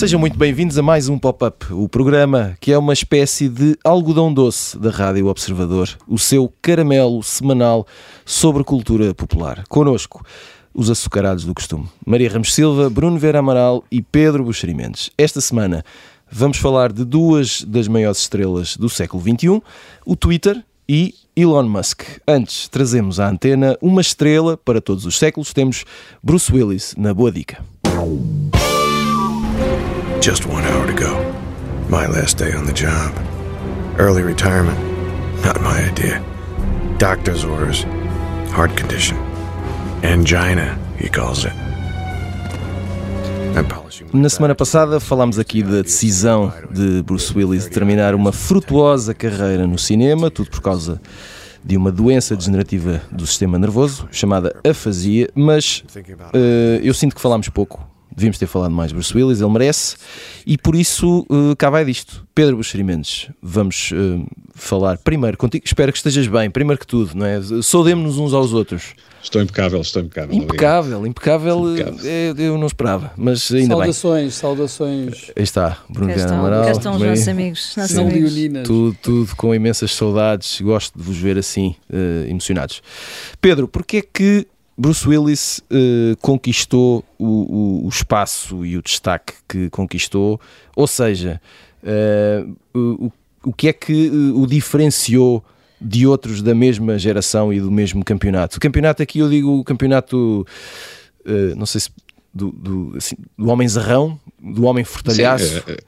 Sejam muito bem-vindos a mais um Pop-Up, o programa que é uma espécie de algodão doce da Rádio Observador, o seu caramelo semanal sobre cultura popular. Conosco, os açucarados do costume. Maria Ramos Silva, Bruno Vera Amaral e Pedro Buxerimentos. Esta semana vamos falar de duas das maiores estrelas do século XXI, o Twitter e Elon Musk. Antes, trazemos à antena uma estrela para todos os séculos. Temos Bruce Willis na Boa Dica. Just one hour to go. My last day on the job. Early retirement. Not my idea. Doctor's orders. Heart condition. Angina, he calls it. Na semana passada falámos aqui da decisão de Bruce Willis de terminar uma frutuosa carreira no cinema, tudo por causa de uma doença degenerativa do sistema nervoso chamada afasia, mas eh, eu sinto que falámos pouco. Devíamos ter falado mais Bruce Willis, ele merece, e por isso eh, cá vai disto. Pedro Buxerimentos, vamos eh, falar primeiro contigo. Espero que estejas bem, primeiro que tudo, não é? Saudemos-nos uns aos outros. Estou impecável, estou impecável. Impecável, impecável, Impecável. eh, eu não esperava, mas ainda bem. saudações, saudações Aí está, Bruno Cá Viana estão, Amaral. cá estão os nossos amigos. os nossos amigos. leoninas. Tudo, tudo com imensas saudades. Gosto de vos ver assim, eh, emocionados. Pedro, porquê é que Bruce Willis eh, conquistou o, o- o espaço e o destaque que conquistou? Ou seja, eh, o, o- que é que eh, o diferenciou de outros da mesma geração e do mesmo campeonato? O campeonato aqui eu digo o campeonato, eh, não sei se do, do, assim, do homem zarrão, do homem fortalhaço. Sim, é- é-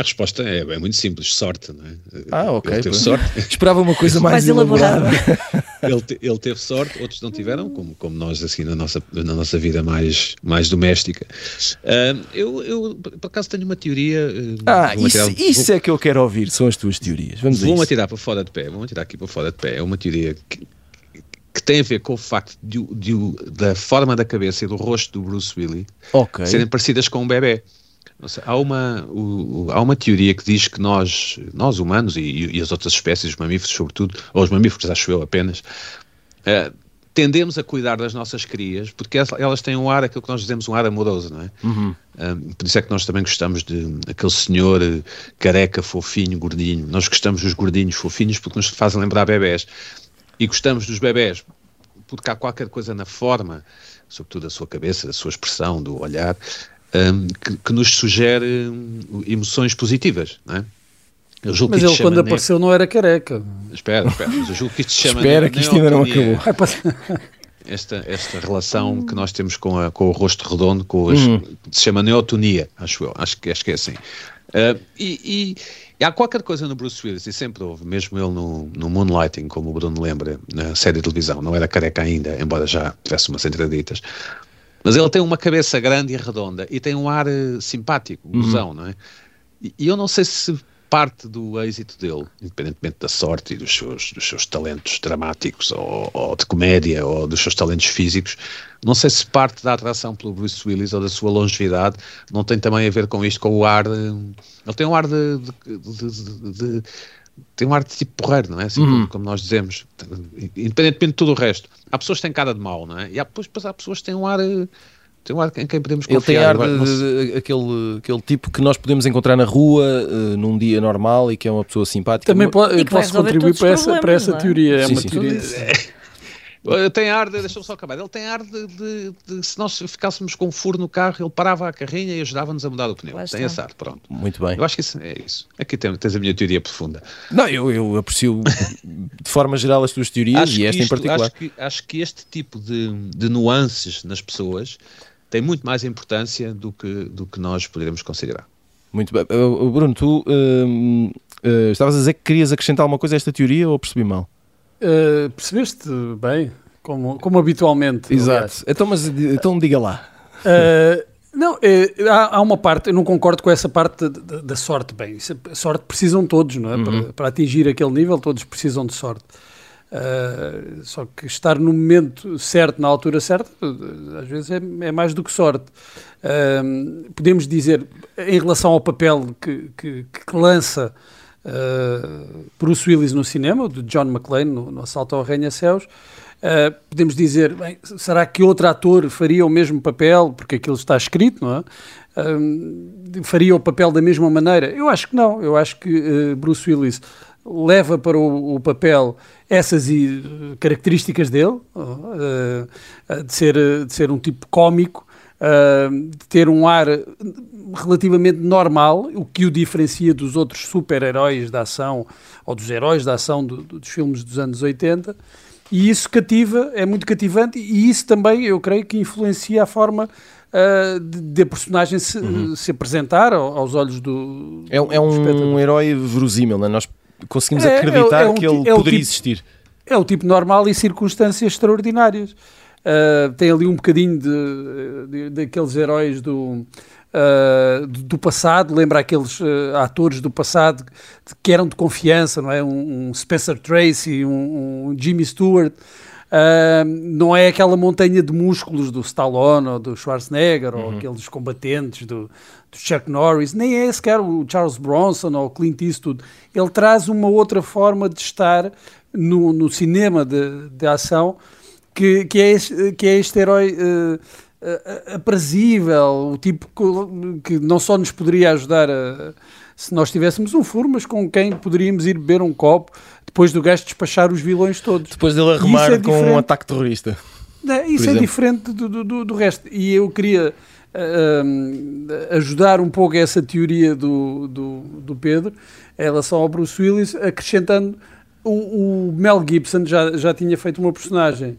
a resposta é, é muito simples, sorte, não é? Ah, ok, Ele teve sorte, Esperava uma coisa mais, Mais elaborada. ele, te- ele teve sorte, outros não tiveram, como, como nós assim na nossa, na nossa vida mais, mais doméstica. Ah, eu, eu, por acaso, tenho uma teoria. Ah, vou-me isso, atirar- isso é que eu quero ouvir, são as tuas teorias. Vamos a Vou-me isso. atirar para fora de pé, vou-me atirar aqui para fora de pé. É uma teoria que, que tem a ver com o facto de, de da forma da cabeça e do rosto do Bruce Willis Ok. serem parecidas com um bebê. Seja, há, uma, o- há uma teoria que diz que nós, nós humanos e, e as outras espécies, os mamíferos sobretudo, ou os mamíferos acho eu apenas, eh, tendemos a cuidar das nossas crias porque elas- têm um ar, aquilo que nós dizemos, um ar amoroso, não é? Uhum. Ah, por isso é que nós também gostamos de aquele senhor eh, careca, fofinho, gordinho. Nós gostamos dos gordinhos fofinhos porque nos fazem lembrar bebés. E gostamos dos bebés porque há qualquer coisa na forma, sobretudo da sua cabeça, da sua expressão, do olhar, hum, que, que nos sugere hum, emoções positivas, não é? Eu julgo Mas ele quando ne- apareceu não era careca. Espera, espera, mas eu julgo que isto se chama Espera que isto ainda não acabou. Esta, esta relação que nós temos com, a- com o rosto redondo, com as, Uhum. se chama neotonia, acho eu, acho que, acho que é assim. E, e- e há qualquer coisa no Bruce Willis, e sempre houve, mesmo ele no, no Moonlighting, como o Bruno lembra, na série de televisão, não era careca ainda, embora já tivesse umas entraditas. Mas ele tem uma cabeça grande e redonda e tem um ar eh, simpático, gozão, não é? E, e eu não sei se parte do êxito dele, independentemente da sorte e dos seus, dos seus talentos dramáticos ou, ou de comédia ou dos seus talentos físicos, não sei se parte da atração pelo Bruce Willis ou da sua longevidade não tem também a ver com isto, com o ar. de- ele tem um ar de- de- de- tem um ar de tipo porreiro, não é? Assim, como, como nós dizemos, independentemente de tudo o resto. Há pessoas que têm cara de mau, não é? E há, depois, depois há pessoas que têm um ar. Tem um ar em quem podemos Ele confiar. tem ar de, sei- de- aquele, aquele tipo que nós podemos encontrar na rua eh, num dia normal e que é uma pessoa simpática. também Uma- po- E posso contribuir para essa, para essa é? teoria. É Sim, uma sim. teoria. Ele tem ar de, deixa-me só acabar, ele tem ar de, de- de- se nós ficássemos com um furo no carro, ele parava a carrinha e ajudava-nos a mudar o pneu. Lá Tem está. esse ar, pronto. Muito bem. Eu acho que isso é isso. Aqui tem- tens a minha teoria profunda. Não, eu, eu aprecio de forma geral as tuas teorias e que esta em isto- particular. Acho que, acho que este tipo de, de nuances nas pessoas tem muito mais importância do que, do que nós poderíamos considerar. Muito bem. Uh, Bruno, tu hum, estavas a dizer que querias acrescentar alguma coisa a esta teoria ou percebi mal? Uh, percebeste bem? Como, como habitualmente. aliás. Então, mas então diga lá. Uh, não, é, há, há uma parte, eu não concordo com essa parte da- sorte. Bem, isso é- a sorte precisam todos, não é? Para, para atingir aquele nível, todos precisam de sorte. Uh, só que estar no momento certo, na altura certa, às vezes é, é mais do que sorte. Uh, podemos dizer, em relação ao papel que, que, que lança uh, Bruce Willis no cinema, de John McClane, no, no Assalto ao Arranha-Céus, Uh, podemos dizer, bem, será que outro ator faria o mesmo papel, porque aquilo está escrito, não é? Uh, faria o papel da mesma maneira? Eu acho que não. Eu acho que Bruce Willis leva para o, o papel essas características dele, de, ser, de ser um tipo cómico, de ter um ar relativamente normal, o que o diferencia dos outros super-heróis da ação ou dos heróis da ação do, dos filmes dos anos 80 e isso cativa, é muito cativante, e isso também eu creio que influencia a forma uh, de, a personagem se, uhum. se apresentar aos olhos do. É, é um herói verosímil, não é? Nós conseguimos é, acreditar é, é um, que ele é poderia tipo, existir. É o tipo normal e circunstâncias extraordinárias. Uh, tem ali um bocadinho de, de, daqueles heróis do uh, do passado, lembra aqueles uh, atores do passado que eram de confiança, não é? Um, um Spencer Tracy, um, um Jimmy Stewart. Não é aquela montanha de músculos do Stallone ou do Schwarzenegger uhum. ou aqueles combatentes do, do, Chuck Norris, nem é sequer o Charles Bronson ou o Clint Eastwood. Ele traz uma outra forma de estar no, no cinema de, de ação que, que, é, este, que é este herói uh, aprazível, o tipo que, que, não só nos poderia ajudar a, se nós tivéssemos um furo, mas com quem poderíamos ir beber um copo depois do gajo despachar os vilões todos. Depois dele arrumar é com um ataque terrorista. Não, isso é diferente do, do, do, resto. E eu queria uh, ajudar um pouco essa teoria do, do, do Pedro em relação ao Bruce Willis, acrescentando o, o Mel Gibson já, já tinha feito uma personagem.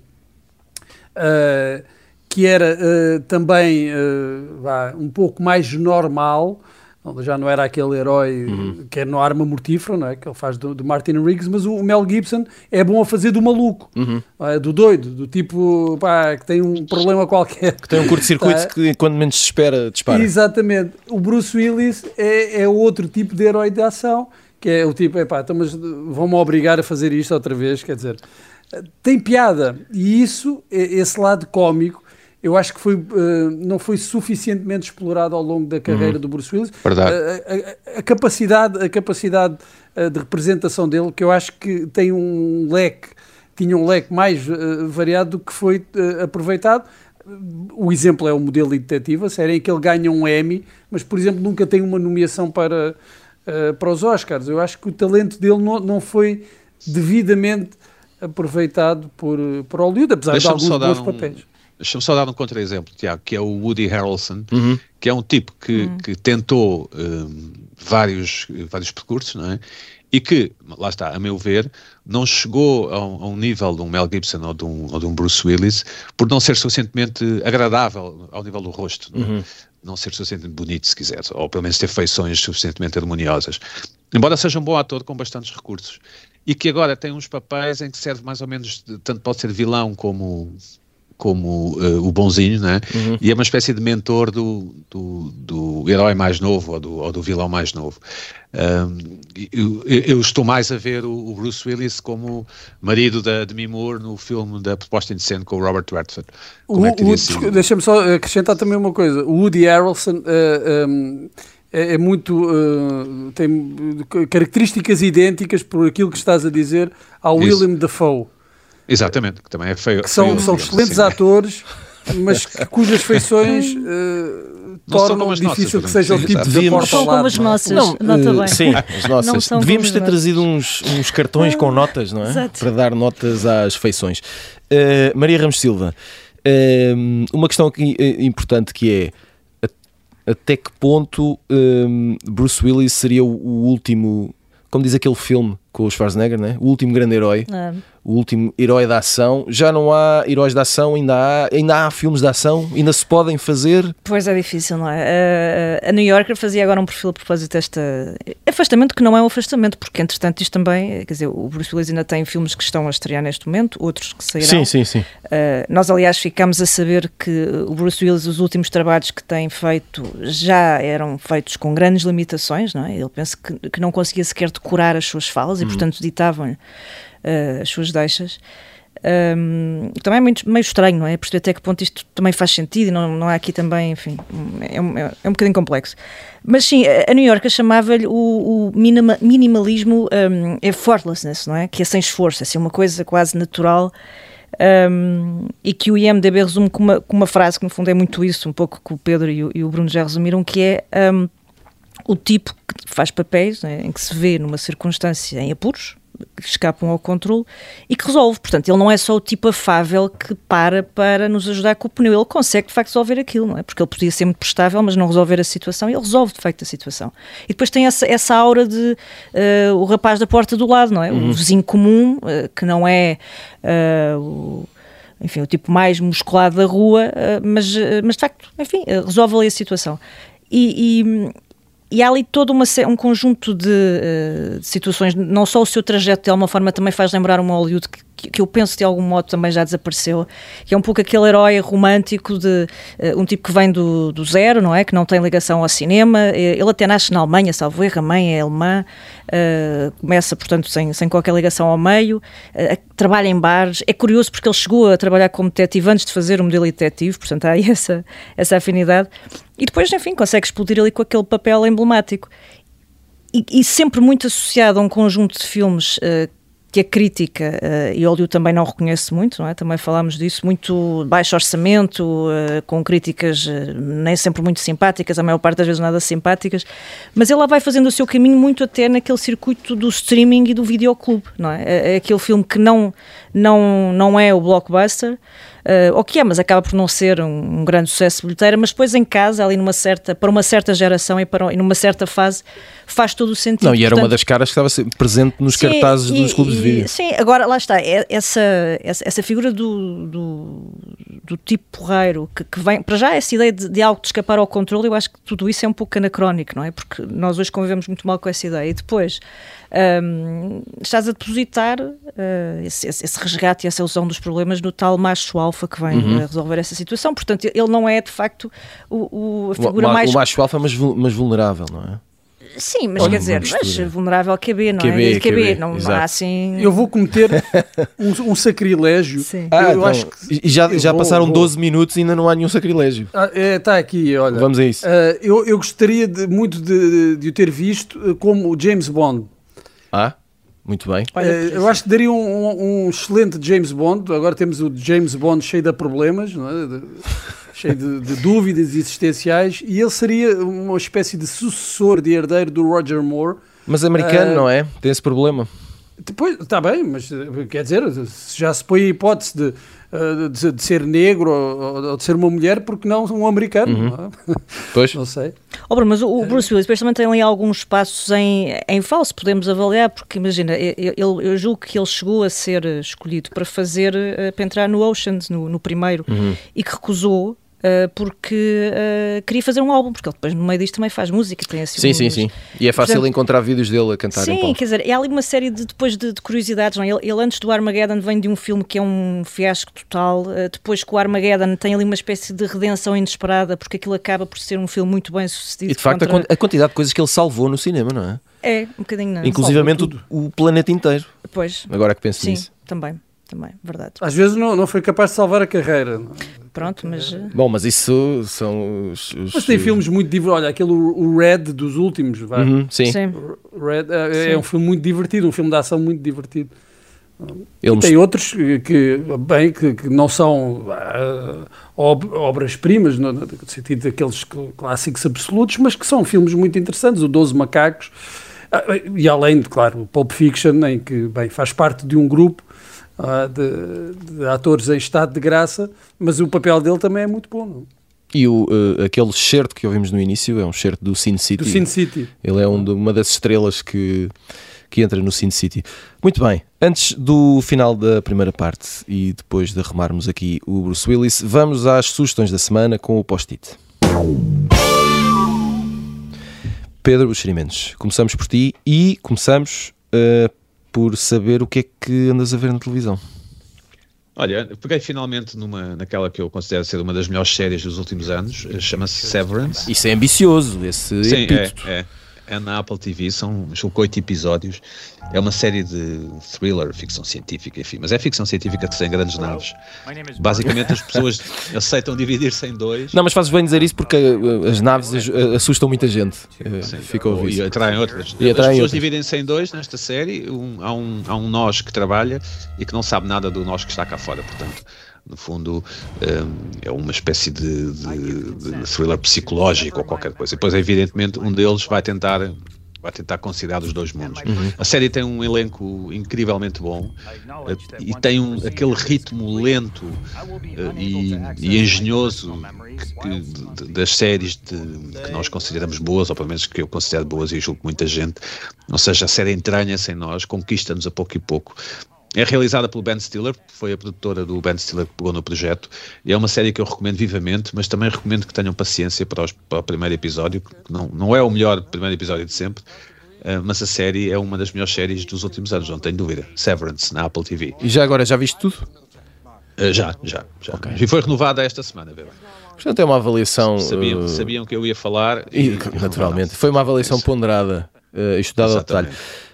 Uh, que era uh, também uh, um pouco mais normal, já não era aquele herói uhum. que é no arma mortífera, não é? que ele faz do, do, Martin Riggs, mas o Mel Gibson é bom a fazer do maluco, uhum. é? do doido, do tipo pá, que tem um problema qualquer. Que tem um curto-circuito tá? que quando menos se espera, dispara. Exatamente. O Bruce Willis é, é outro tipo de herói de ação, que é o tipo, epá, então, mas vão-me obrigar a fazer isto outra vez, quer dizer, tem piada, e isso, esse lado cómico, eu acho que foi, uh, não foi suficientemente explorado ao longo da carreira uhum. do Bruce Willis. Verdade. A, a, a capacidade, a capacidade uh, de representação dele, que eu acho que tem um leque, tinha um leque mais variado do que foi aproveitado. O exemplo é o modelo detetive, a série em que ele ganha um Emmy, mas, por exemplo, nunca tem uma nomeação para, para os Oscars. Eu acho que o talento dele não, não foi devidamente aproveitado por, por Hollywood, apesar de alguns bons um... papéis Deixa-me só dar um contra-exemplo, Tiago, que é o Woody Harrelson, uhum. que é um tipo que, uhum. que tentou um, vários, vários percursos, não é? E que, lá está, a meu ver, não chegou a um, a um nível de um Mel Gibson ou de um, ou de um, Bruce Willis por não ser suficientemente agradável ao nível do rosto, não, é? uhum. não ser suficientemente bonito, se quiser, ou pelo menos ter feições suficientemente harmoniosas. Embora seja um bom ator com bastantes recursos e que agora tem uns papéis em que serve mais ou menos, tanto pode ser vilão como, como uh, o bonzinho, né? Uhum. e é uma espécie de mentor do, do, do herói mais novo ou do, ou do vilão mais novo. Um, eu, eu, estou mais a ver o, o, Bruce Willis como marido da Demi Moore no filme da Proposta de Cena com o Robert Redford. É Deixa-me só acrescentar também uma coisa. O Woody Harrelson uh, eh, um, é, é, muito. Uh, tem características idênticas por aquilo que estás a dizer ao Isso. William Dafoe. Exatamente, que também é feio. Que são, feio, são excelentes assim, atores, mas que, cujas feições uh, tornam difícil nossas, que seja o tipo de Não são como as nossas, não, nota uh, bem. Sim, as nossas. Devíamos ter trazido uns, uns cartões com notas, não é? Exato. Para dar notas às feições. Uh, Maria Ramos Silva, uh, uma questão aqui importante que é até que ponto Bruce Willis seria o, o último, como diz aquele filme com o Schwarzenegger, né? o último grande herói. É o último herói da ação. Já não há heróis da ação, ainda há, ainda há filmes de ação, ainda se podem fazer. Pois é difícil, não é? A, a New Yorker fazia agora um perfil a propósito desta afastamento, que não é um afastamento, porque entretanto isto também, quer dizer, o Bruce Willis ainda tem filmes que estão a estrear neste momento, outros que sairão. Sim, sim, sim. Uh, nós, aliás, ficámos a saber que o Bruce Willis, os últimos trabalhos que tem feito, já eram feitos com grandes limitações, não é? Ele pensa que, que não conseguia sequer decorar as suas falas e, uhum. portanto, ditavam-lhe uh, as suas deixas. Um, também é muito, meio estranho, não é? Perceber até que ponto isto também faz sentido e não, não há aqui também, enfim, é um, é um bocadinho complexo. Mas sim, a New York chamava-lhe o, o minima, minimalismo um, effortlessness, não é? Que é sem esforço, assim, uma coisa quase natural. Um, e que o IMDB resume com uma, com uma frase que no fundo é muito isso, um pouco que o Pedro e o, e o Bruno já resumiram, que é um, o tipo que faz papéis né, em que se vê numa circunstância em apuros, que escapam ao controle e que resolve. Portanto, ele não é só o tipo afável que para para nos ajudar com o pneu, ele consegue de facto resolver aquilo, não é? Porque ele podia ser muito prestável, mas não resolver a situação e ele resolve de facto a situação. E depois tem essa, essa aura de uh, o rapaz da porta do lado, não é? Uhum. O vizinho comum, uh, que não é uh, o enfim, o tipo mais musculado da rua, mas, mas de facto, enfim, resolve ali a situação. E, e, e há ali todo uma, um conjunto de, uh, de, situações, não só o seu trajeto de alguma forma também faz lembrar um Hollywood que, que, eu penso de algum modo também já desapareceu, que é um pouco aquele herói romântico de uh, um tipo que vem do, do, zero, não é? Que não tem ligação ao cinema, eh, ele até nasce na Alemanha, salvo erro, a mãe é alemã, uh, começa, portanto, sem, sem qualquer ligação ao meio, uh, trabalha em bares, é curioso porque ele chegou a trabalhar como detetive antes de fazer o modelo detetive, portanto há essa, essa afinidade, e depois, enfim, consegue explodir ali com aquele papel emblemático. E, e, sempre muito associado a um conjunto de filmes uh, que a crítica, uh, e Hollywood também não reconhece muito, não é? também falámos disso, muito baixo orçamento, uh, com críticas uh, nem sempre muito simpáticas, a maior parte das vezes nada simpáticas, mas lá vai fazendo o seu caminho muito até naquele circuito do streaming e do videoclube, não é aquele filme que não, não, não é o blockbuster, uh, o que é, mas acaba por não ser um, um grande sucesso bilheteiro, mas depois em casa, ali numa certa, para uma certa geração e, para, e numa certa fase, faz todo o sentido. Não, e era Portanto, uma das caras que estava presente nos sim, cartazes e, dos clubes e, de vídeo. Sim, agora lá está, é, essa, essa, essa figura do, do, do, tipo porreiro que, que vem, para já essa ideia de, de, algo de escapar ao controle, eu acho que tudo isso é um pouco anacrónico, não é? Porque nós hoje convivemos muito mal com essa ideia. E depois um, estás a depositar uh, esse, esse, resgate e essa ilusão dos problemas no tal macho alfa que vem uhum. resolver essa situação. Portanto, ele não é de facto o, o a figura o, mais. O macho alfa, mas, mas vulnerável, não é? Sim, mas Olha, quer dizer, mas vulnerável QB, não QB, é? QB, QB, não, não há assim. Eu vou cometer um, um sacrilégio. Sim. Ah, eu então, acho que já, já vou, passaram vou. 12 minutos e ainda não há nenhum sacrilégio. Ah, é, está aqui, olha. Vamos a isso. Uh, eu, eu gostaria de, muito de, de o ter visto como James Bond. Ah? Muito bem. Olha, uh, eu acho que daria um, um, excelente James Bond. Agora temos o James Bond cheio de problemas, não é? Cheio de, de, dúvidas existenciais, e ele seria uma espécie de sucessor, de herdeiro do Roger Moore. Mas americano, uh, não é? Tem esse problema. Depois, está bem, mas quer dizer, já se põe a hipótese de eh, de, de, ser negro ou, ou, de ser uma mulher, porque não um americano. Uhum. Não, é? pois. não sei. Oh, Bruno, mas o, Bruce Willis depois também tem ali alguns passos em, em falso, podemos avaliar, porque imagina, eu, eu, julgo que ele chegou a ser escolhido para fazer, eh, para entrar no Oceans, no, no primeiro, uhum. e que recusou Uh, porque uh, queria fazer um álbum, porque ele depois no meio disto também faz música. Tem assim sim, sim, sim. E é fácil Portanto, encontrar vídeos dele a cantar Sim, quer dizer, é ali uma série de, depois de, de curiosidades. Não? É? Ele, ele, antes do Armageddon vem de um filme que é um fiasco total. Uh, depois com o Armageddon tem ali uma espécie de redenção inesperada, porque aquilo acaba por ser um filme muito bem sucedido. E de facto contra... a quantidade de coisas que ele salvou no cinema, não é? É, um bocadinho não. Inclusivamente o, o, planeta inteiro. Pois. Agora que penso sim, nisso. também também, verdade. Às vezes não, não foi capaz de salvar a carreira. Pronto, mas. Eh, Bom, mas isso são os. os mas tem filmes muito divertidos. Olha, aquele o Red dos últimos. Vai. Uhum, sim. sim. Red é, é sim. um filme muito divertido, um filme de ação muito divertido. Ele tem outros que, bem, que, que não são uh, ob, obras-primas, no, no, sentido daqueles clássicos absolutos, mas que são filmes muito interessantes. O Doze Macacos, uh, e além de, claro, o Pulp Fiction, em que bem, faz parte de um grupo de, de, atores em estado de graça, mas o papel dele também é muito bom. Não? E o, uh, aquele certo que ouvimos no início é um certo do Sin City. Do Sin City. Ele é um de, uma das estrelas que, que entra no Sin City. Muito bem, antes do final da primeira parte e depois de arrumarmos aqui o Bruce Willis, vamos às sugestões da semana com o post-it. Pedro Buxerimentos, começamos por ti e começamos uh, por saber o que é que andas a ver na televisão. Olha, peguei finalmente numa, naquela que eu considero ser uma das melhores séries dos últimos anos, chama-se Severance. Isso é ambicioso, esse Sim, é, é, é na Apple TV, são oito episódios. É uma série de thriller, ficção científica, enfim, mas é ficção científica sem grandes naves. Basicamente as pessoas aceitam dividir-se em dois. Não, mas fazes bem dizer isso porque uh, as naves uh, assustam muita gente. Uh, Sim, Fica a ouvir. e atraem outras. E atraem as pessoas outras. dividem-se em dois nesta série. Um- há, um, há um nós que trabalha e que não sabe nada do nós que está cá fora. Portanto, no fundo, hum, é uma espécie de, de- de thriller psicológico ou qualquer coisa. E depois, evidentemente, um deles vai tentar. Vai tentar considerar os dois mundos. A série tem um elenco incrivelmente bom eh, e tem um, aquele ritmo lento eh, e, e engenhoso que- que- de- das séries de- que nós consideramos boas, ou pelo menos que eu considero boas e julgo que muita gente. Ou seja, a série entranha-se em nós, conquista-nos a pouco e pouco. É realizada pelo Ben Stiller, foi a produtora do Ben Stiller que pegou no projeto, e é uma série que eu recomendo vivamente, mas também recomendo que tenham paciência para, os- para o primeiro episódio, que não, não é o melhor primeiro episódio de sempre, eh, mas a série é uma das melhores séries dos últimos anos, não tenho dúvida. Severance, na Apple TV. E já agora, já viste tudo? Eh, já, já, já. E foi renovada esta semana, lá. Portanto, é uma avaliação. Sabiam, uh, sabiam que eu ia falar e, naturalmente. Foi uma avaliação ponderada, uh, estudada ao detalhe.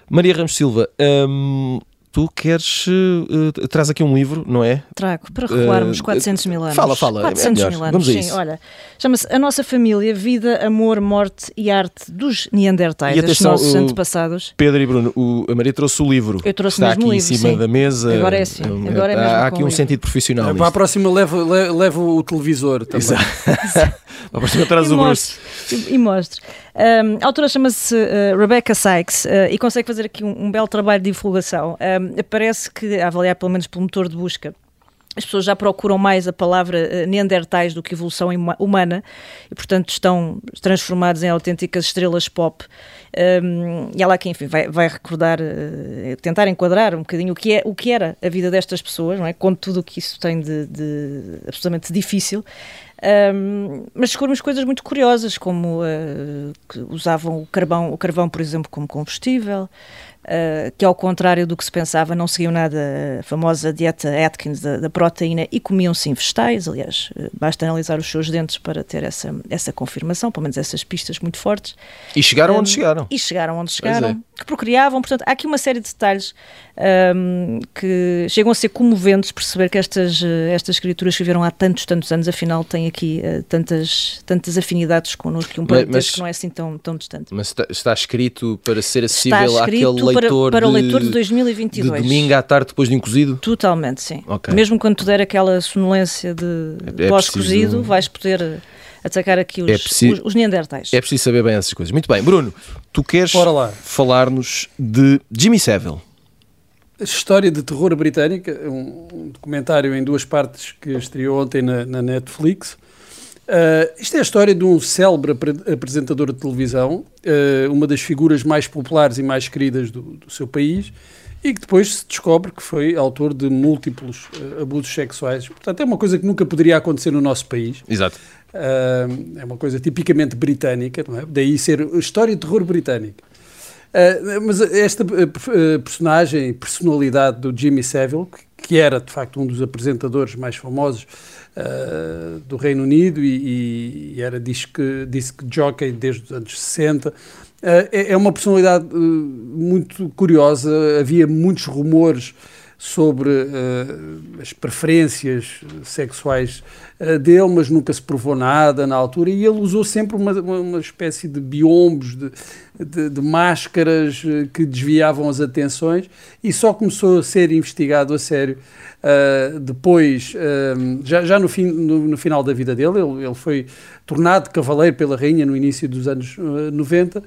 Maria Ramos Silva, hum, tu queres. uh, traz aqui um livro, não é? Trago, para recuarmos Eh, 400 mil anos. fala, fala, é 400 melhor. mil anos, Vamos a sim. isso. Olha, chama-se A Nossa Família, Vida, Amor, Morte e Arte dos Neandertais, E estes atenção, nossos o- antepassados. Pedro e Bruno, o, a Maria trouxe o livro. Eu trouxe Está mesmo aqui o em cima sim. da mesa. Agora é assim, Hum, agora é há- mesmo Há aqui um livro. sentido profissional. Para a próxima leva, le- leva o televisor também. Exato. Para a próxima traz E o Bruce. mostre. E, e mostre. Um, a autora chama-se uh, Rebecca Sykes uh, e consegue fazer aqui um, um belo trabalho de divulgação. Um, parece que, a avaliar pelo menos pelo motor de busca, as pessoas já procuram mais a palavra uh, Neandertais do que evolução humana e, portanto, estão transformados em autênticas estrelas pop. Um, e ela aqui, enfim, vai, vai recordar, uh, tentar enquadrar um bocadinho o que, é, o que era a vida destas pessoas, não é? com tudo o que isso tem de, de absolutamente difícil. Um, mas descobrimos coisas muito curiosas, como uh, usavam o carvão, o carvão, por exemplo, como combustível, uh, que ao contrário do que se pensava, não seguiam nada a famosa dieta Atkins da, da proteína e comiam sim vegetais. Aliás, uh, basta analisar os seus dentes para ter essa, essa confirmação, pelo menos essas pistas muito fortes. E chegaram Um, onde chegaram. E chegaram onde chegaram, é. que procriavam. Portanto, há aqui uma série de detalhes um, que chegam a ser comoventes perceber que estas, estas criaturas que viveram há tantos, tantos anos, afinal, têm aqui eh, tantas, tantas afinidades connosco que um parentesco que não é assim tão, tão distante. Mas está, está escrito para ser acessível àquele para, leitor para o de, leitor de de 2022. domingo à tarde depois de um cozido? Totalmente, sim. Ok. Mesmo quando tu der aquela sonolência de É pós-cozido, preciso- vais poder eh, atacar aqui os, É preciso- os, os neandertais. É preciso saber bem essas coisas. Muito bem, Bruno, tu queres falar-nos de Jimmy Savile. História de terror britânica, um, um documentário em duas partes que estreou ontem na, na Netflix. Uh, isto é a história de um célebre apre- apresentador de televisão, uh, uma das figuras mais populares e mais queridas do, do seu país, e que depois se descobre que foi autor de múltiplos uh, abusos sexuais. Portanto, é uma coisa que nunca poderia acontecer no nosso país. Exato. É uma coisa tipicamente britânica, não é? daí ser história de terror britânica. Mas esta personagem, personalidade do Jimmy Savile, que, que era de facto um dos apresentadores mais famosos uh, do Reino Unido e, e era disc, disc jockey desde os anos 60, uh, é, é uma personalidade uh, muito curiosa. Havia muitos rumores sobre uh, as preferências sexuais uh, dele, mas nunca se provou nada na altura, e ele usou sempre uma, uma, uma espécie de biombos, de, de, de máscaras uh, que desviavam as atenções, e só começou a ser investigado a sério uh, depois, já, já no, fim, no, no, final da vida dele, ele, ele, foi tornado cavaleiro pela rainha no início dos anos 90,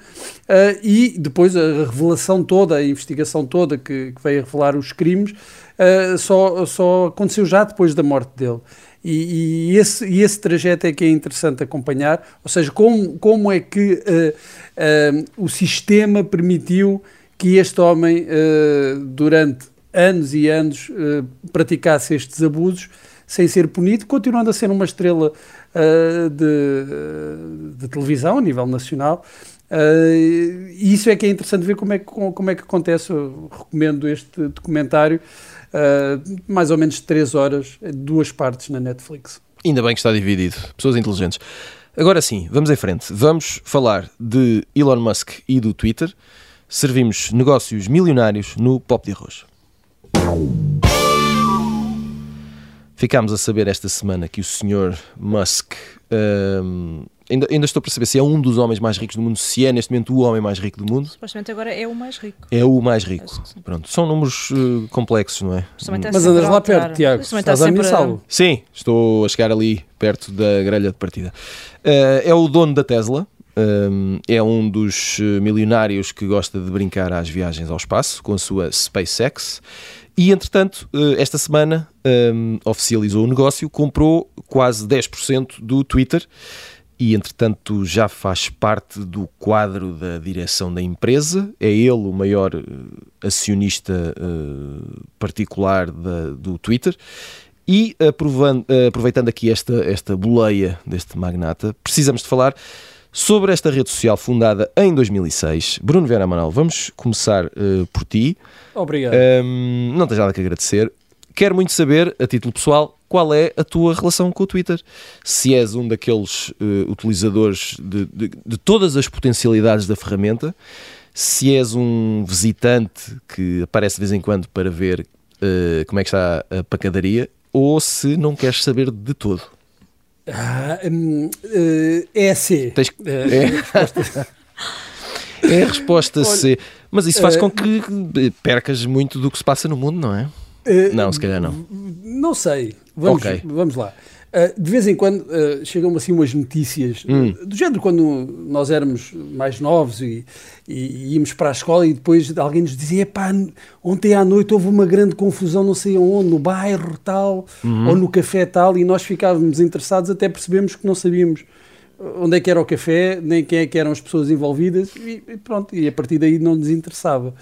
e depois a revelação toda, a investigação toda que, que veio a revelar os crimes, Uh, só, só aconteceu já depois da morte dele. E, e, esse, esse trajeto é que é interessante acompanhar, ou seja, como, como é que uh, uh, o sistema permitiu que este homem, durante anos e anos, praticasse estes abusos sem ser punido, continuando a ser uma estrela de, de televisão a nível nacional. Uh, e isso é que é interessante ver como é que, como é que acontece. Eu recomendo este documentário, uh, mais ou menos 3 horas, duas partes na Netflix. Ainda bem que está dividido. Pessoas inteligentes. agora sim, vamos em frente. Vamos falar de Elon Musk e do Twitter. Servimos negócios milionários no Pop de Arroz. Ficámos a saber esta semana que o Sr. Musk. hum, ainda, ainda estou para saber se é um dos homens mais ricos do mundo, se é neste momento o homem mais rico do mundo. Supostamente agora é o mais rico. É o mais rico. Pronto, são números eh, complexos, não é? Está Mas andas a lá perto, Tiago. Estás a sempre ameaçá-lo. Sim, estou a chegar ali perto da grelha de partida. Eh, é o dono da Tesla. um, é um dos eh, milionários que gosta de brincar às viagens ao espaço com a sua SpaceX. E, entretanto, eh, esta semana um, oficializou o negócio, comprou quase 10% do Twitter e, entretanto, já faz parte do quadro da direção da empresa. É ele o maior eh, acionista eh, particular da- do Twitter. E aproveitando aqui esta, esta boleia deste magnata, precisamos de falar sobre esta rede social fundada em 2006. Bruno Vera Amaral, vamos começar eh, por ti. Obrigado. Hum, não tens nada que agradecer. Quero muito saber, a título pessoal, qual é a tua relação com o Twitter. Se és um daqueles eh, utilizadores de, de- de todas as potencialidades da ferramenta, se és um visitante que aparece de vez em quando para ver eh, como é que está a pacadaria, ou se não queres saber de todo. Ah, hum, eh, é C. Tens- Eh, É a resposta C. Mas isso faz eh, com que percas muito do que se passa no mundo, não é? eh, Não, se calhar não. Não sei. Vamos, Ok. vamos lá. Uh, de vez em quando uh, chegam assim umas notícias Hum. uh, do género quando nós éramos mais novos e, e- e íamos para a escola e depois alguém nos dizia pá, ontem à noite houve uma grande confusão não sei onde, no bairro tal Uhum. ou no café tal e nós ficávamos interessados até percebemos que não sabíamos onde é que era o café, nem quem é que eram as pessoas envolvidas e, e pronto, e a partir daí não nos interessava.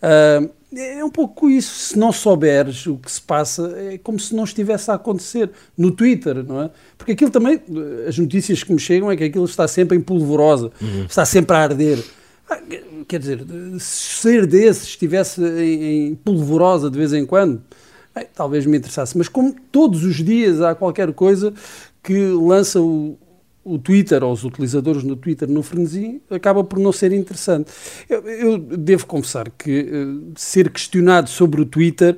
Ah, é um pouco isso, se não souberes o que se passa, é como se não estivesse a acontecer no Twitter, não é? Porque aquilo também, as notícias que me chegam é que aquilo está sempre em polvorosa, está sempre a arder. Ah, Quer dizer, se ser desses estivesse em, em polvorosa de vez em quando, bem, talvez me interessasse. Mas como todos os dias há qualquer coisa que lança o, o Twitter ou os utilizadores no Twitter no frenesi, acaba por não ser interessante. Eu, eu devo confessar que eh, ser questionado sobre o Twitter,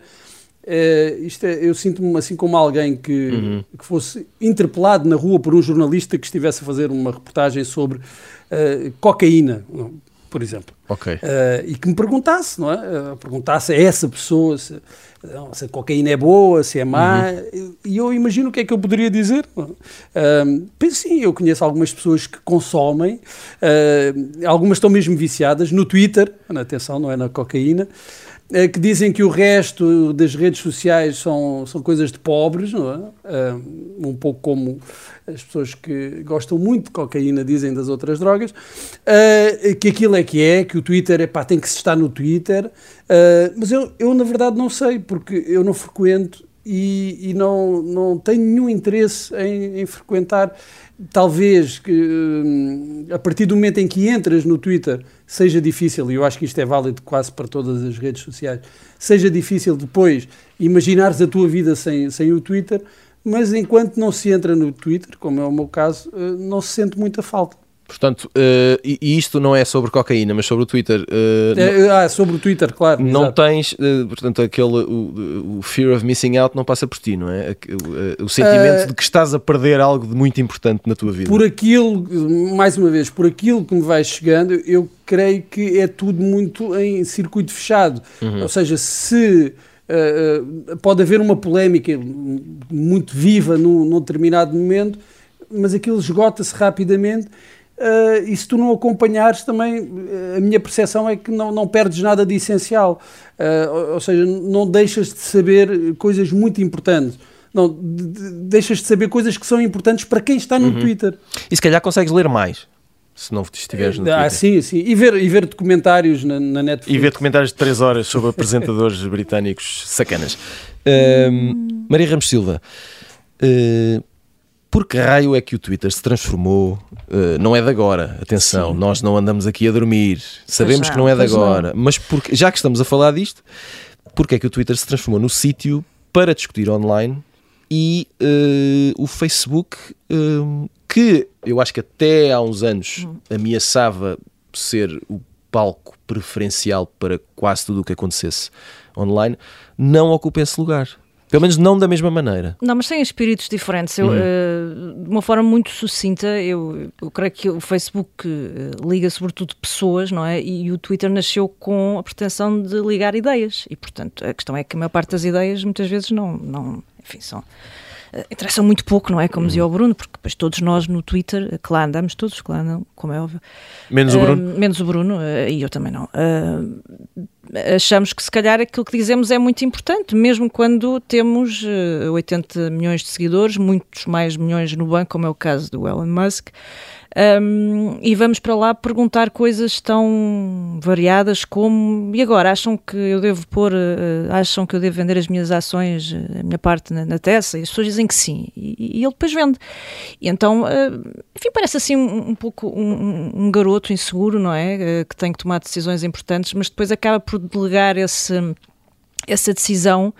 eh, isto é, eu sinto-me assim como alguém que, que fosse interpelado na rua por um jornalista que estivesse a fazer uma reportagem sobre eh, cocaína, por exemplo. Ok. Eh, e que me perguntasse, não é? Eh, perguntasse a essa pessoa se, não, se a cocaína é boa, se é má, e eu imagino o que é que eu poderia dizer. penso sim, eu conheço algumas pessoas que consomem, eh, algumas estão mesmo viciadas no Twitter, atenção, não é na cocaína, que dizem que o resto das redes sociais são, são coisas de pobres, não é? Ah, um pouco como as pessoas que gostam muito de cocaína dizem das outras drogas, ah, que aquilo é que é, que o Twitter epá, tem que se estar no Twitter, mas eu, eu na verdade não sei, porque eu não frequento e, e não, não tenho nenhum interesse em, em frequentar. Talvez que hum, a partir do momento em que entras no Twitter seja difícil, e eu acho que isto é válido quase para todas as redes sociais, seja difícil depois imaginares a tua vida sem, sem o Twitter, mas enquanto não se entra no Twitter, como é o meu caso, eh, não se sente muita falta. Portanto, eh, e e isto não é sobre cocaína, mas sobre o Twitter. não- Eh, ah, sobre o Twitter, claro. não exato. tens, eh, portanto, aquele o, o fear of missing out não passa por ti, não é? O, o sentimento de que estás a perder algo de muito importante na tua vida. Por aquilo, mais uma vez, por aquilo que me vai chegando, eu creio que é tudo muito em circuito fechado. Ou seja, se pode haver uma polémica muito viva num, num determinado momento, mas aquilo esgota-se rapidamente. Eh, e se tu não acompanhares também, eh, a minha percepção é que não, não perdes nada de essencial. Eh, ou, ou seja, não deixas de saber coisas muito importantes. Não, de- de- deixas de saber coisas que são importantes para quem está no Twitter. E se calhar consegues ler mais, se não estiveres no ah, Twitter. sim, sim. E ver, e ver documentários na, na Netflix. E ver documentários de 3 horas sobre apresentadores britânicos sacanas. Ahm, Maria Ramos Silva, eh, por que raio é que o Twitter se transformou? Eh, não é de agora, atenção, nós não andamos aqui a dormir, sabemos não, que não é de pois não. agora, mas porque, já que estamos a falar disto, porque é que o Twitter se transformou no sítio para discutir online e eh, o Facebook eh, que eu acho que até há uns anos ameaçava ser o palco preferencial para quase tudo o que acontecesse online, não ocupa esse lugar. Pelo menos não da mesma maneira. Não, mas têm espíritos diferentes. Eu, uh, de uma forma muito sucinta, eu, eu creio que o Facebook uh, liga sobretudo pessoas, não é? E, o Twitter nasceu com a pretensão de ligar ideias. E, portanto, a questão é que a maior parte das ideias muitas vezes não, não enfim, são interessam muito pouco, não é? Como dizia o Bruno, porque depois todos nós no Twitter, que lá andamos, todos que lá andam, como é óbvio. Menos o Bruno? menos o Bruno, e eu também não achamos que se calhar aquilo que dizemos é muito importante, mesmo quando temos uh, 80 milhões de seguidores, muitos mais milhões no banco, como é o caso do Elon Musk. Um, e vamos para lá perguntar coisas tão variadas como e agora acham que eu devo pôr uh, acham que eu devo vender as minhas ações a minha parte na, na e as pessoas dizem que sim e, e ele depois vende. E então uh, enfim parece assim um, um pouco um, um, garoto inseguro não é? Uh, que tem que tomar decisões importantes mas depois acaba por delegar esse essa decisão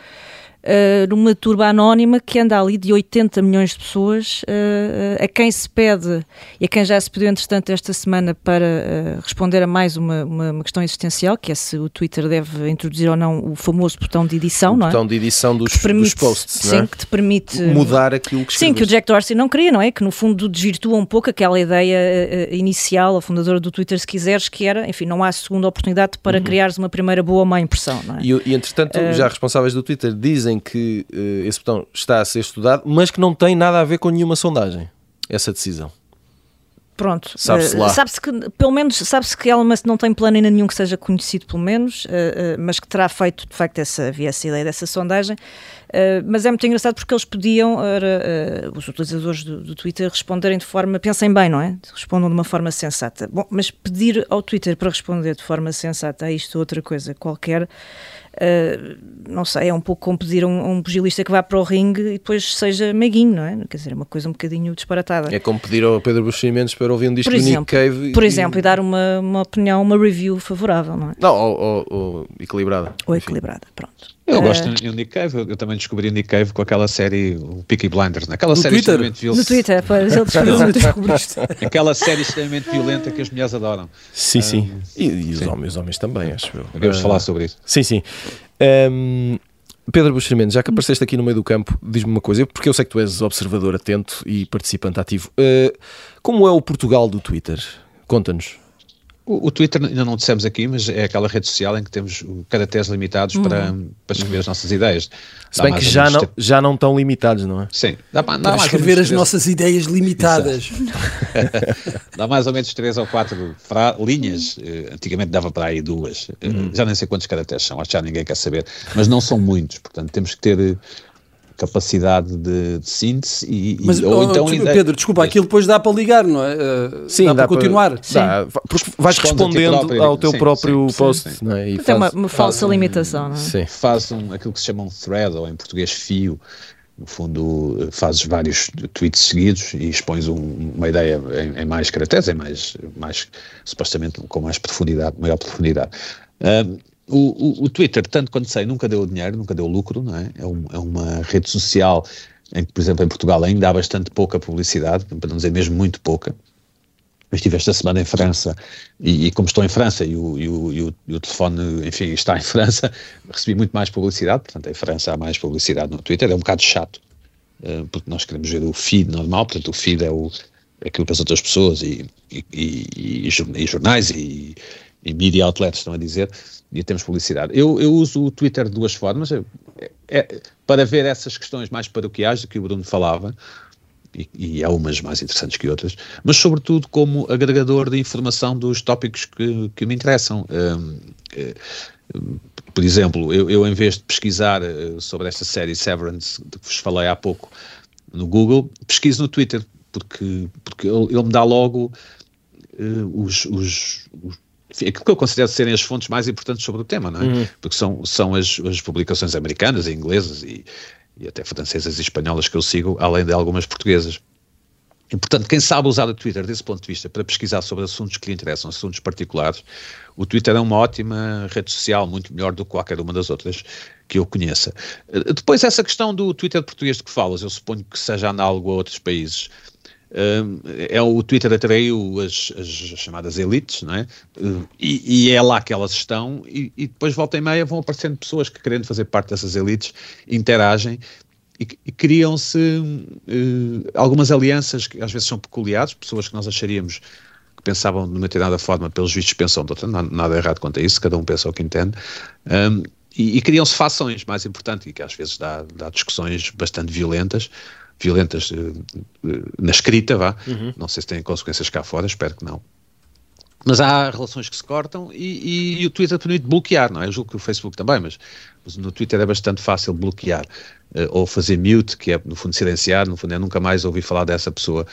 uh, numa turba anónima que anda ali de 80 milhões de pessoas, uh, a quem se pede e a quem já se pediu, entretanto, esta semana para uh, responder a mais uma, uma, uma, questão existencial, que é se o Twitter deve introduzir ou não o famoso botão de edição, o não é? botão de edição dos, permite, dos posts, sim, é? que te permite mudar aquilo que Sim, que o Jack Dorsey não queria, não é? Que no fundo desvirtua um pouco aquela ideia inicial, a fundadora do Twitter, se quiseres, que era, enfim, não há segunda oportunidade para uhum. criares uma primeira boa ou má impressão, não é? E, e entretanto, já responsáveis do Twitter dizem que uh, esse botão está a ser estudado, mas que não tem nada a ver com nenhuma sondagem, essa decisão. Pronto, sabe-se uh, lá. Sabe-se que, pelo menos, sabe-se que Elon Musk não tem plano ainda nenhum que seja conhecido, pelo menos, uh, mas que terá feito, de facto, essa, havia essa ideia dessa sondagem. Mas é muito engraçado porque eles pediam, era, os utilizadores do, do, Twitter, responderem de forma, pensem bem, não é? Respondam de uma forma sensata. Bom, mas pedir ao Twitter para responder de forma sensata a isto ou outra coisa qualquer Uh, não sei, é um pouco como pedir a um, um pugilista que vá para o ringue e depois seja meiguinho, não é? Quer dizer, é uma coisa um bocadinho disparatada. É como pedir ao Pedro Buxo para ouvir um disco por exemplo, do Nick Cave. Por e... exemplo, e dar uma, uma opinião, uma review favorável, não é? Não, ou, ou, ou equilibrada. Ou enfim. equilibrada, pronto. Eu uh... gosto do Nick Cave, eu também descobri o Nick Cave com aquela série, o Peaky Blinders, naquela no série Twitter? extremamente violenta. No Twitter, pois, ele descobriu. aquela série extremamente violenta que as mulheres adoram. Sim, sim. Um, e, e os, sim. Homens, os homens também, acho eu. Vamos uh, falar sobre isso. Sim, sim. Um, Pedro Buxerimentos, já que apareceste aqui no meio do campo, diz-me uma coisa, porque eu sei que tu és observador atento e participante ativo. Uh, como é o Portugal do Twitter? Conta-nos. O, o, Twitter ainda não dissemos aqui, mas é aquela rede social em que temos caracteres limitados uhum. para, para escrever as nossas ideias. Se bem que já não, já não estão limitados, não é? Sim. Dá, dá para escrever as nossas ideias limitadas. dá mais ou menos três ou quatro linhas. Uh, antigamente dava para aí duas. Uhum. já nem sei quantos caracteres são, acho que já ninguém quer saber. Mas não são muitos, portanto temos que ter capacidade de, de síntese e, Mas, ou oh, então desculpa, Pedro, desculpa, aquilo depois dá para ligar, não é? Uh, sim, dá, dá para continuar. Sim. Dá, porque vais respondendo próprio, ao teu sim, próprio sim, post, sim, não é? E faz, uma, uma falsa faz, limitação, não é? Sim. Faz um, aquilo que se chama um thread, ou em português fio, no fundo fazes vários tweets seguidos e expões um, uma ideia em, em, mais caracteres, em mais, mais supostamente com mais profundidade, maior profundidade. Um, o, o, o, Twitter, tanto quanto sei, nunca deu dinheiro, nunca deu lucro, não é? É, um, é, uma rede social em que, por exemplo, em Portugal ainda há bastante pouca publicidade, para não dizer mesmo muito pouca. Eu estive esta semana em França e, e como estou em França e o, e, o, e o, telefone, enfim, está em França, recebi muito mais publicidade. Portanto, em França há mais publicidade no Twitter. É um bocado chato, uh, porque nós queremos ver o feed normal. Portanto, o feed é, o, é aquilo que as outras pessoas e, e, e jornais e, e media outlets estão a dizer e temos publicidade. Eu, eu uso o Twitter de duas formas, é, é, para ver essas questões mais paroquiais do que o Bruno falava, e, e há umas mais interessantes que outras, mas sobretudo como agregador de informação dos tópicos que, que me interessam. Um, um, por exemplo, eu, eu, em vez de pesquisar uh, sobre esta série Severance, de que vos falei há pouco, no Google, pesquiso no Twitter, porque, porque ele, ele me dá logo uh, os, os, os aquilo que eu considero serem as fontes mais importantes sobre o tema, não é? Uhum. Porque são, são as, as publicações americanas e inglesas e, e até francesas e espanholas que eu sigo, além de algumas portuguesas. E, portanto, quem sabe usar o Twitter desse ponto de vista para pesquisar sobre assuntos que lhe interessam, assuntos particulares, o Twitter é uma ótima rede social, muito melhor do que qualquer uma das outras que eu conheça. Eh, depois, essa questão do Twitter português de que falas, eu suponho que seja análogo a outros países. É o Twitter atraiu as, as chamadas elites, não é? E, e, é lá que elas estão, e, e, depois volta e meia vão aparecendo pessoas que querendo fazer parte dessas elites interagem e, e criam-se uh, algumas alianças que às vezes são peculiares, pessoas que nós acharíamos que pensavam de uma determinada forma, pelos vistos pensam de outra, nada, errado quanto a isso, cada um pensa o que entende, um, e, e criam-se fações, mais importante, e que às vezes dá, dá discussões bastante violentas, violentas uh, uh, na escrita, vá, uhum. não sei se têm consequências cá fora, espero que não. Mas há relações que se cortam e, e, e o Twitter permite bloquear, não é? Eu julgo que o Facebook também, mas, mas no Twitter é bastante fácil bloquear uh, ou fazer mute, que é no fundo silenciar, no fundo é nunca mais ouvir falar dessa pessoa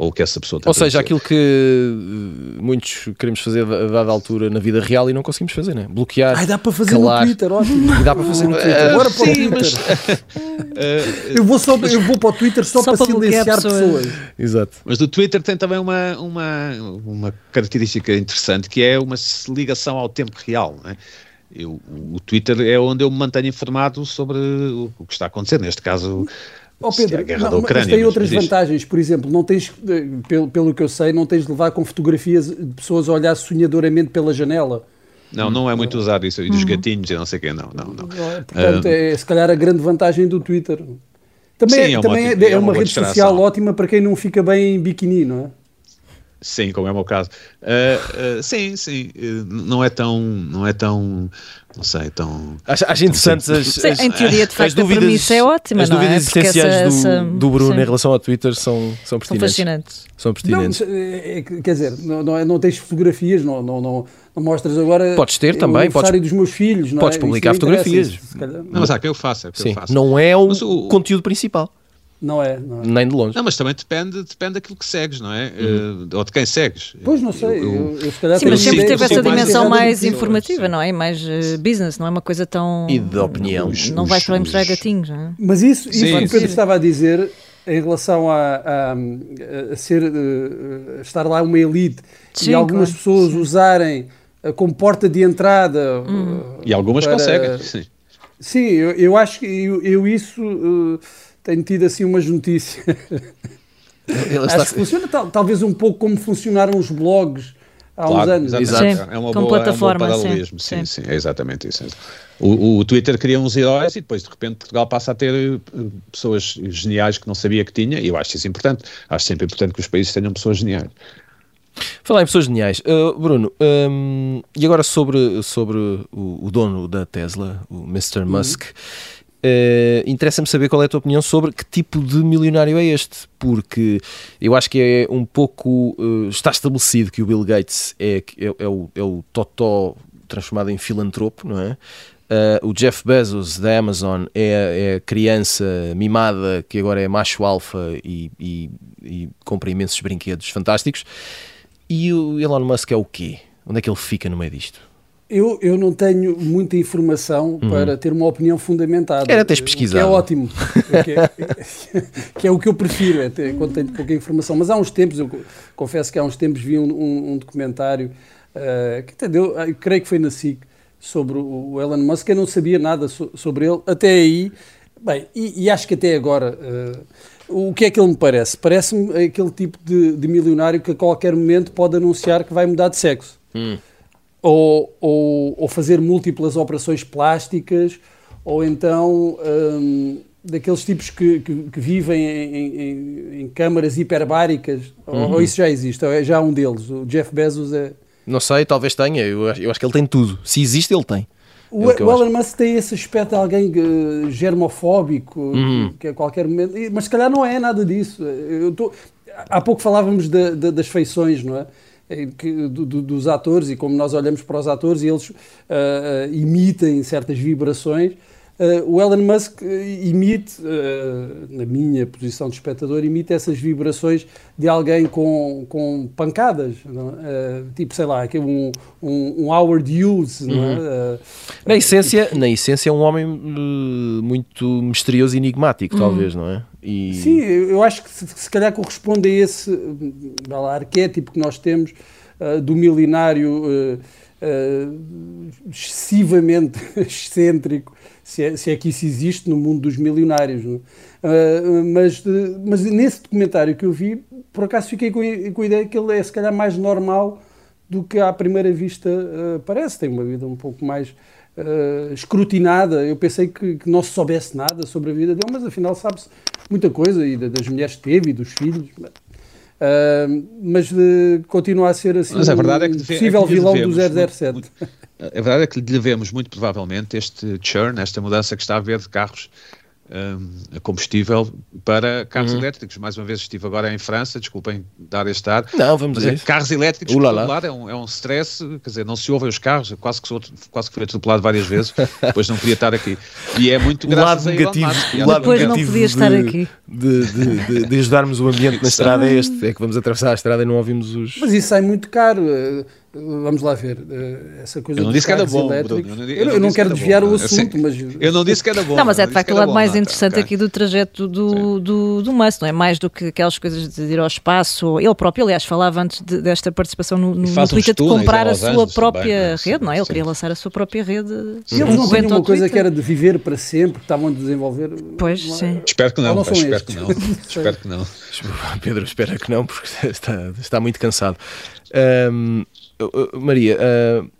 ou que essa pessoa Ou seja, aquilo que eh, muitos queremos fazer a dada altura na vida real e não conseguimos fazer, né? Bloquear. Ai, dá para fazer calar. no Twitter, ótimo. E dá para fazer no Twitter. Uh, Agora para o Twitter. Mas, eu, vou só, eu vou para o Twitter só, só para, para silenciar pessoas. pessoas. Exato. Mas o Twitter tem também uma, uma, uma característica interessante que é uma ligação ao tempo real, não é? Eu, o Twitter é onde eu me mantenho informado sobre o que está a acontecer. Neste caso, Oh Pedro, não, Ucrânia, mas tem outras mas vantagens, por exemplo, não tens, eh, pelo, pelo que eu sei, não tens de levar com fotografias de pessoas a olhar sonhadoramente pela janela. Não, não é muito usado isso, e dos uhum. gatinhos e não sei o quê, não, não, não. Portanto, é se calhar a grande vantagem do Twitter. Também, Sim, é, é, também uma, é, é uma, uma rede social ótima para quem não fica bem em biquíni, não é? Sim, como é o meu caso. Uh, uh, sim, sim, uh, não é tão, não é tão, não sei, tão. Acho, acho interessantes as, as, Em teoria, de facto, dúvidas, a premissa é ótima, As não dúvidas é? existenciais do, essa, do, Bruno sim. em relação ao Twitter são, são pertinentes. São fascinantes. São pertinentes. Não, é, quer dizer, não, não, não tens fotografias, não, não, não, não mostras agora. Podes ter também, podes, dos meus filhos, podes é? publicar fotografias. Isso, não, mas há que eu faço, é que sim, eu faço. Não é o, o conteúdo principal. Não é, não é, Nem de longe. Não, mas também depende, depende daquilo que segues, não é? Uhum. Uh, ou de quem segues. Pois não sei. Eu, eu, eu, eu Sim, mas sempre teve essa dimensão mais, mais informativa, não é? Mais uh, business, não é uma coisa tão. E de opinião. Não, não vais para mostrar gatinhos, não é? Mas isso, isso que o Pedro estava a dizer em relação a, a, a ser, uh, estar lá uma elite sim, e algumas claro, pessoas sim. usarem como porta de entrada. Hum. e algumas para, conseguem. Sim, sim eu, eu acho que eu, eu isso tenho tido assim umas notícias. Acho que funciona tal, talvez um pouco como funcionaram os blogs há claro, uns anos. Exato. é uma boa, plataforma, é um paralelismo. Sim, sim, sim, é exatamente isso. O, o, Twitter cria uns heróis e depois de repente Portugal passa a ter eh, pessoas geniais que não sabia que tinha e eu acho isso importante. Acho sempre importante que os países tenham pessoas geniais. Falar em pessoas geniais, uh, Bruno, um, e agora sobre, sobre o, o, dono da Tesla, o Mr. Uhum. Uh, Interessa-me saber qual é a tua opinião sobre que tipo de milionário é este, porque eu acho que é um pouco. Uh, está estabelecido que o Bill Gates é, é, é, o, é o totó transformado em filantropo, não é? Uh, o Jeff Bezos da Amazon é, é, criança mimada que agora é macho alfa e, e, e compra imensos brinquedos fantásticos. E o Elon Musk é o quê? Onde é que ele fica no meio disto? Eu, eu não tenho muita informação uhum. para ter uma opinião fundamentada. Era teres pesquisado. Que é ótimo. que, é, que é o que eu prefiro, é ter, quando tenho pouca informação. Mas há uns tempos, eu confesso que há uns tempos vi um, um, um documentário uh, que entendeu, eu creio que foi na SIC, sobre o, o Elon Musk. Eu não sabia nada so, sobre ele. Até aí, bem, e, e acho que até agora. Uh, o que é que ele me parece? Parece-me aquele tipo de, de milionário que a qualquer momento pode anunciar que vai mudar de sexo. Hum ou, ou, ou fazer múltiplas operações plásticas, ou então um, daqueles tipos que, que, que vivem em, em, em, câmaras hiperbáricas, uhum. ou, isso já existe, é já um deles. O Jeff Bezos é. Não sei, talvez tenha, eu, eu acho que ele tem tudo. Se existe, ele tem. O, é o Elon Musk tem esse aspecto de alguém uh, germofóbico, uhum. que a qualquer momento. Mas se calhar não é nada disso. Eu tô, há pouco falávamos de, de, das feições, não é? Que, do, dos atores e como nós olhamos para os atores e eles uh, uh, imitem certas vibrações. Uh, o Elon Musk imite, na minha posição de espectador, imita essas vibrações de alguém com, com pancadas, tipo, sei lá, um, um, um Howard Hughes. É? Uhum. na, essência, na essência é um homem muito misterioso e enigmático, uhum. talvez, não é? E... Sim, eu acho que se, se calhar corresponde a esse lá, arquétipo que nós temos uh, do milionário uh, excessivamente excêntrico, se é, se é, que isso existe no mundo dos milionários. mas, mas nesse documentário que eu vi, por acaso fiquei com, com a ideia que ele é se calhar mais normal do que à primeira vista parece. Tem uma vida um pouco mais uh, escrutinada. Eu pensei que, que, não se soubesse nada sobre a vida dele, mas afinal sabe-se muita coisa e das mulheres que teve e dos filhos. Uh, mas de, continua a ser assim mas a verdade é que deve, possível é que vilão do 007. Muito, muito, a verdade é que lhe devemos muito provavelmente este churn, esta mudança que está a haver de carros a combustível para carros uhum. elétricos. Mais uma vez estive agora em França, desculpem dar este ar. Não, vamos dizer. Carros elétricos, lado, é um, é um stress, quer dizer, não se ouvem os carros, quase que, sou, quase que fui atropelado várias vezes, depois não podia estar aqui. E é muito o lado negativo, o lado depois não podia estar aqui. De, de, de, de, ajudarmos o ambiente na estrada é este, é que vamos atravessar a estrada e não ouvimos os... Mas isso sai muito caro. Vamos lá ver, eh, essa coisa Eu não disse que era bom, Bruno, eu não, eu não, eu não quero desviar bom, o assunto, mas... Eu não disse que era bom. Não, mas é de facto o lado mais interessante okay. aqui do trajeto do, do, do Musk, não é? Mais do que aquelas coisas de ir ao espaço. Ele próprio, aliás, falava antes de, desta participação no, no, no Twitter de comprar a sua própria também, é? rede, não é? Ele queria lançar a sua própria rede. E eles não tinham uma coisa que era de viver para sempre, que estavam a desenvolver... Pois, uma... sim. Espero que não, não espero que não. espero que não. Pedro, espera que não, porque está, está muito cansado. Um, Maria, uh,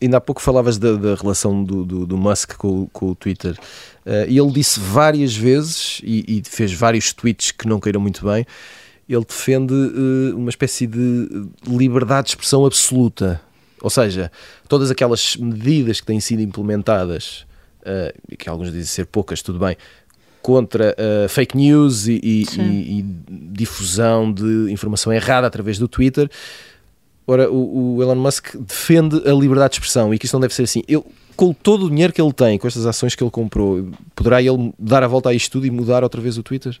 ainda há pouco falavas da, da relação do, do, do, Musk com, com o Twitter uh, e ele disse várias vezes e, e, fez vários tweets que não queiram muito bem. Ele defende uh, uma espécie de liberdade de expressão absoluta, ou seja, todas aquelas medidas que têm sido implementadas, e que alguns dizem ser poucas, tudo bem, contra uh, fake news e, e, e, difusão de informação errada através do Twitter. Ora, o, o, Elon Musk defende a liberdade de expressão e que isso não deve ser assim. Ele, com todo o dinheiro que ele tem, com estas ações que ele comprou, poderá ele dar a volta a isto tudo e mudar outra vez o Twitter?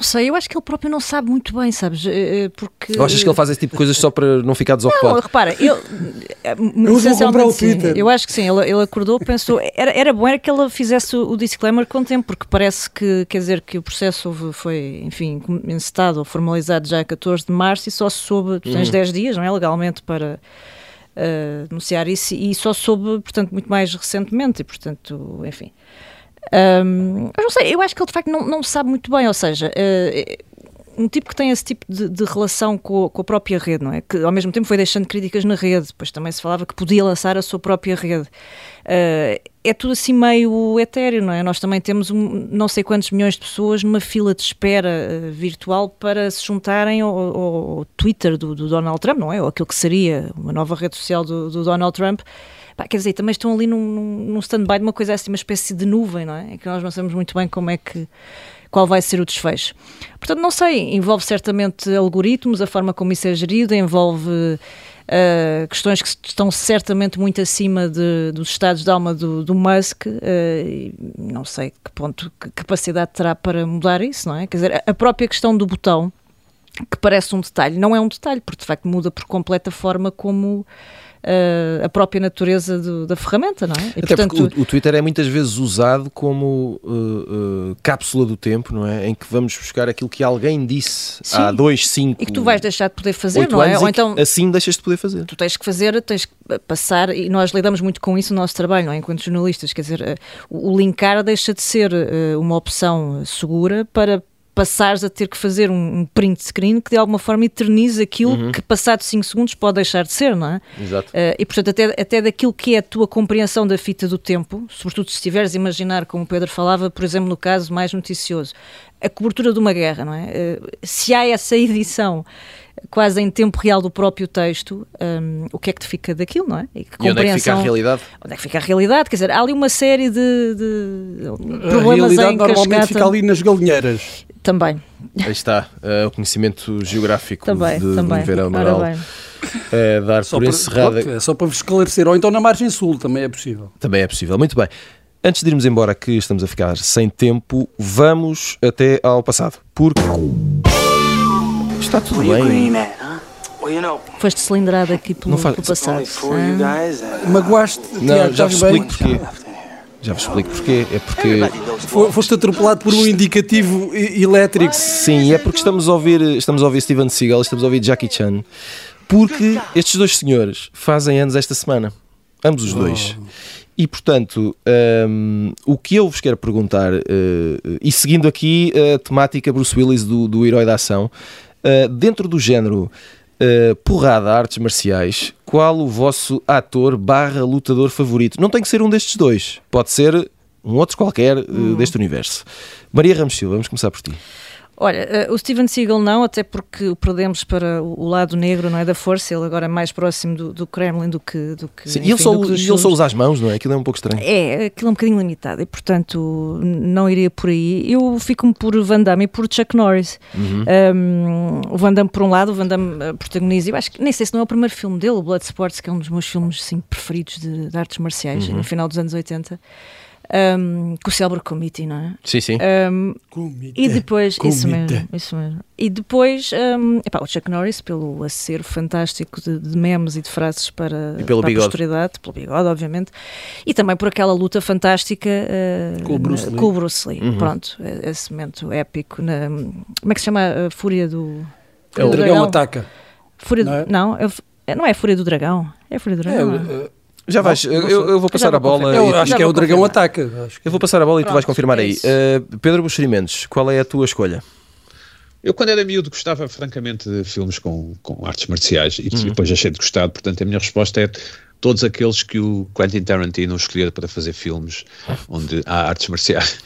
Não sei, eu acho que ele próprio não sabe muito bem, sabes? Eh, eh, porque... Ou achas que ele faz esse tipo de coisas só para não ficar desocupado? Não, repara, eu, eh, eu vou comprar o Twitter. eu acho que sim, ele, ele acordou, pensou, era, era bom era que ele fizesse o, disclaimer com tempo, porque parece que, quer dizer, que o processo foi, enfim, encetado ou formalizado já a 14 de março e só se soube, tu tens uhum. 10 dias, não é, legalmente, para uh, anunciar isso e só soube, portanto, muito mais recentemente e, portanto, enfim... Um, eu não sei, eu acho que ele de facto não, não sabe muito bem, ou seja, uh, um tipo que tem esse tipo de, de relação com, com, a própria rede, não é? Que ao mesmo tempo foi deixando críticas na rede, depois também se falava que podia lançar a sua própria rede. Uh, é tudo assim meio etéreo, não é? Nós também temos um, não sei quantos milhões de pessoas numa fila de espera uh, virtual para se juntarem ao, ao Twitter do, do, Donald Trump, não é? Ou aquilo que seria uma nova rede social do, do Donald Trump. Pá, quer dizer, também estão ali num, num stand-by de uma coisa assim, uma espécie de nuvem, não é? É que nós não sabemos muito bem como é que qual vai ser o desfecho. Portanto, não sei, envolve certamente algoritmos, a forma como isso é gerido, envolve uh, questões que estão certamente muito acima de, dos estados de alma do, do Musk, uh, não sei que ponto, que capacidade terá para mudar isso, não é? Quer dizer, a própria questão do botão, que parece um detalhe, não é um detalhe, porque de facto muda por completa a forma como a própria natureza do, da ferramenta, não é? E, Até portanto, porque o, o, Twitter é muitas vezes usado como uh, uh, cápsula do tempo, não é? Em que vamos buscar aquilo que alguém disse sim, há dois, cinco... E que tu vais deixar de poder fazer, não é? Ou então... Assim deixas de poder fazer. Tu tens que fazer, tens que passar, e nós lidamos muito com isso no nosso trabalho, não é? Enquanto jornalistas, quer dizer, o linkar deixa de ser uma opção segura para passares a ter que fazer um, print screen que de alguma forma eterniza aquilo uhum. que passado 5 segundos pode deixar de ser, não é? Exato. Uh, e portanto, até, até daquilo que é a tua compreensão da fita do tempo, sobretudo se estiveres a imaginar, como o Pedro falava, por exemplo, no caso mais noticioso, a cobertura de uma guerra, não é? Uh, se há essa edição quase em tempo real do próprio texto, um, o que é que te fica daquilo, não é? E, que e onde é que fica a realidade? Onde é que fica a realidade? Quer dizer, há ali uma série de, de problemas a realidade normalmente fica ali nas galinheiras. Também. Aí está, uh, o conhecimento geográfico também, de, também. de Oliveira Amaral. É dar só por encerrada. É só para vos esclarecer, ou então na margem sul também é possível. Também é possível, muito bem. Antes de irmos embora, que estamos a ficar sem tempo, vamos até ao passado. Porque. Está tudo bem. Foste cilindrado aqui pelo, faz... pelo passado. Magoaste, Não, já vos explico porquê. Já vos explico porquê. É porque. Fo- Foste atropelado por um indicativo elétrico. Sim, é porque estamos a ouvir, estamos a ouvir Steven Seagal, estamos a ouvir Jackie Chan, porque estes dois senhores fazem anos esta semana, ambos os dois. E portanto, hum, o que eu vos quero perguntar, eh, e seguindo aqui a temática Bruce Willis do, do herói da ação, eh, dentro do género eh, porrada, artes marciais, qual o vosso ator barra lutador favorito? Não tem que ser um destes dois, pode ser um outro qualquer eh, deste universo. Maria Ramos Silva, vamos começar por ti. Olha, eh, o Steven Seagal não, até porque o perdemos para o lado negro, não é, da força, ele agora é mais próximo do, do Kremlin do que do que, Sim, e enfim, ele só, do que e ele só usa as mãos, não é? Aquilo é um pouco estranho. É, aquilo é um bocadinho limitado e, portanto, não iria por aí. Eu fico-me por Van Damme e por Chuck Norris. Uhum. Um, o Van Damme, por um lado, o Van Damme eh, protagoniza, eu acho que nem sei se não é o primeiro filme dele, o Bloodsport, que é um dos meus filmes assim, preferidos de, de artes marciais, Uhum. no final dos anos 80. Um, com o célebre Committee, não é? Sim, sim. Um, e depois, isso mesmo, isso mesmo. E depois, um, epá, o Chuck Norris, pelo acervo fantástico de, de memes e de frases para, E pelo para bigode. a posteridade, pelo bigode, obviamente, e também por aquela luta fantástica uh, Com o Bruce Lee. com o Bruce Lee. Uhum. Pronto, esse momento épico. Na, como é que se chama a Fúria do. É o do dragão ataca. Fúria do- não é? não, é, é- não é a Fúria do Dragão. É a Fúria do É, Dragão. não é? Já vais, eu, eu vou passar a bola. eu acho que é o dragão confirmar. ataca. Que- eu vou passar a bola e tu vais confirmar é aí. Uh, Pedro Buxeri Mendes, qual é a tua escolha? Eu, quando era miúdo, gostava francamente de filmes com, com artes marciais e Uhum. depois achei de gostar. Portanto, a minha resposta é todos aqueles que o Quentin Tarantino escolher para fazer filmes onde há artes marciais.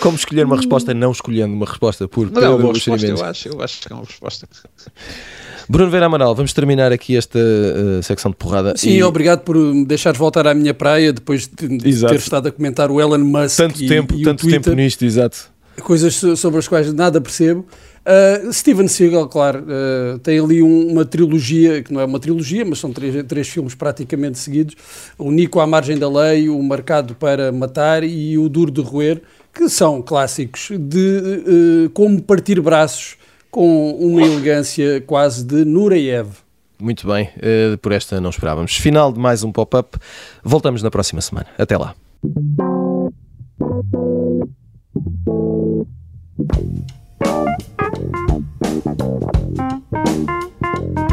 Como escolher uma resposta não escolhendo uma resposta por Mas é uma resposta, eu acho, eu acho que é uma resposta. Bruno Vera Amaral, vamos terminar aqui esta uh, secção de porrada. Sim, E obrigado por me deixares voltar à minha praia depois de, Exato. ter estado a comentar o Elon Musk Tanto e, tempo, e o tanto Twitter, tempo nisto, exato. coisas so- sobre as quais nada percebo. Uh, Steven Seagal, claro, uh, tem ali um- uma trilogia, que não é uma trilogia, mas são três, três filmes praticamente seguidos: o Nico à margem da lei, o Marcado para Matar e o Duro de Roer, que são clássicos de uh, como partir braços com uma elegância quase de Nureyev. Muito bem, por esta não esperávamos. Final de mais um pop-up. Voltamos na próxima semana. Até lá. Thank you.